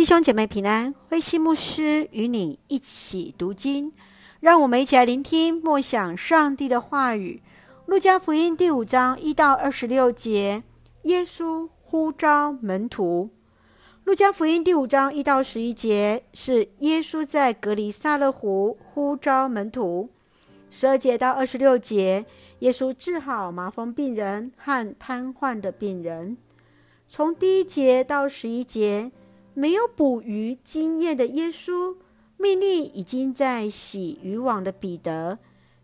弟兄姐妹平安，慧馨牧师与你一起读经，让我们一起来聆听默想上帝的话语。路加福音第五章一到二十六节，耶稣呼召门徒。路加福音第五章一到十一节是耶稣在隔离撒勒湖呼召门徒。十二节到二十六节，耶稣治好麻风病人和瘫痪的病人。从第一节到十一节。没有捕鱼经验的耶稣，命令已经在洗渔网的彼得，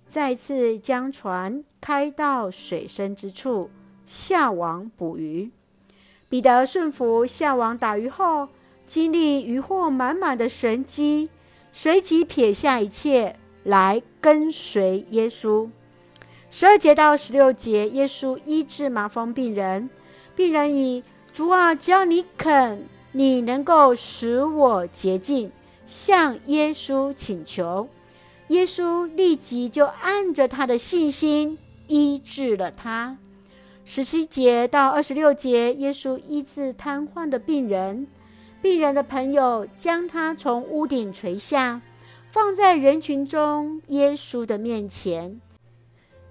再次将船开到水深之处，下网捕鱼。彼得顺服下网打鱼后，经历渔获满满的神迹，随即撇下一切来跟随耶稣。十二节到十六节，耶稣医治麻风病人，病人以主啊，只要你肯。你能够使我洁净，向耶稣请求，耶稣立即就按着他的信心医治了他。十七节到二十六节，耶稣医治瘫痪的病人，病人的朋友将他从屋顶垂下，放在人群中耶稣的面前。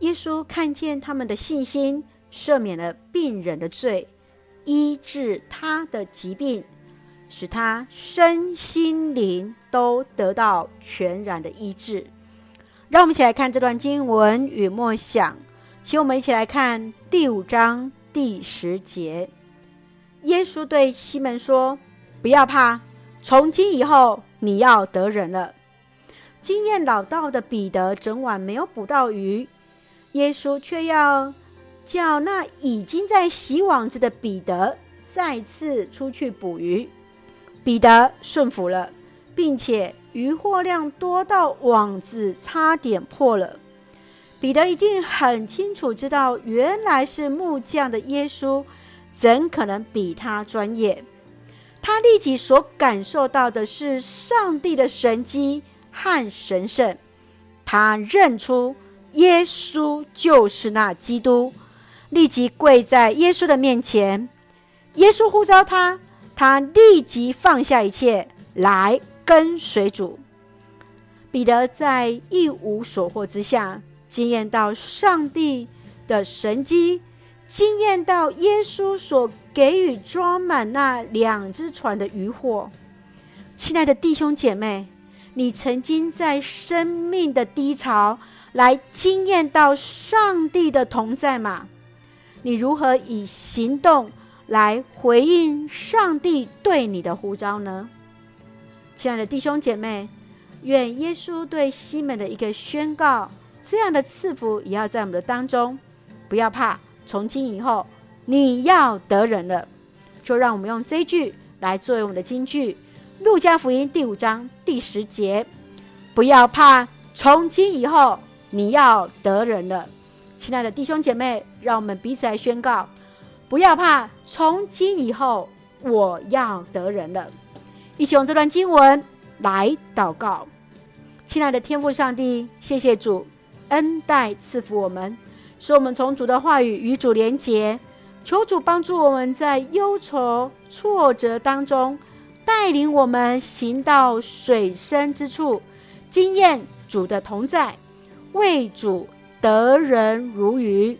耶稣看见他们的信心，赦免了病人的罪，医治他的疾病。使他身心灵都得到全然的医治。让我们一起来看这段经文与默想，请我们一起来看第五章第十节。耶稣对西门说：“不要怕，从今以后你要得人了。”经验老道的彼得整晚没有捕到鱼，耶稣却要叫那已经在洗网子的彼得再次出去捕鱼。彼得顺服了，并且渔获量多到网子差点破了。彼得一定很清楚知道，原来是木匠的耶稣，怎可能比他专业？他立即所感受到的是上帝的神迹和神圣。他认出耶稣就是那基督，立即跪在耶稣的面前。耶稣呼召他。他立即放下一切来跟随主。彼得在一无所获之下，惊艳到上帝的神迹，惊艳到耶稣所给予装满那两只船的渔获。亲爱的弟兄姐妹，你曾经在生命的低潮来惊艳到上帝的同在吗？你如何以行动来回应上帝对你的呼召呢？亲爱的弟兄姐妹，愿耶稣对西门的一个宣告，这样的赐福也要在我们的当中。不要怕，从今以后你要得人了。就让我们用这一句来作为我们的金句，《路加福音》第五章第十节：不要怕，从今以后你要得人了。亲爱的弟兄姐妹，让我们彼此来宣告。不要怕，从今以后我要得人了。一起用这段经文来祷告。亲爱的天父上帝，谢谢主恩待赐福我们，使我们从主的话语与主连结。求主帮助我们在忧愁挫折当中，带领我们行到水深之处，经验主的同在，为主得人如鱼。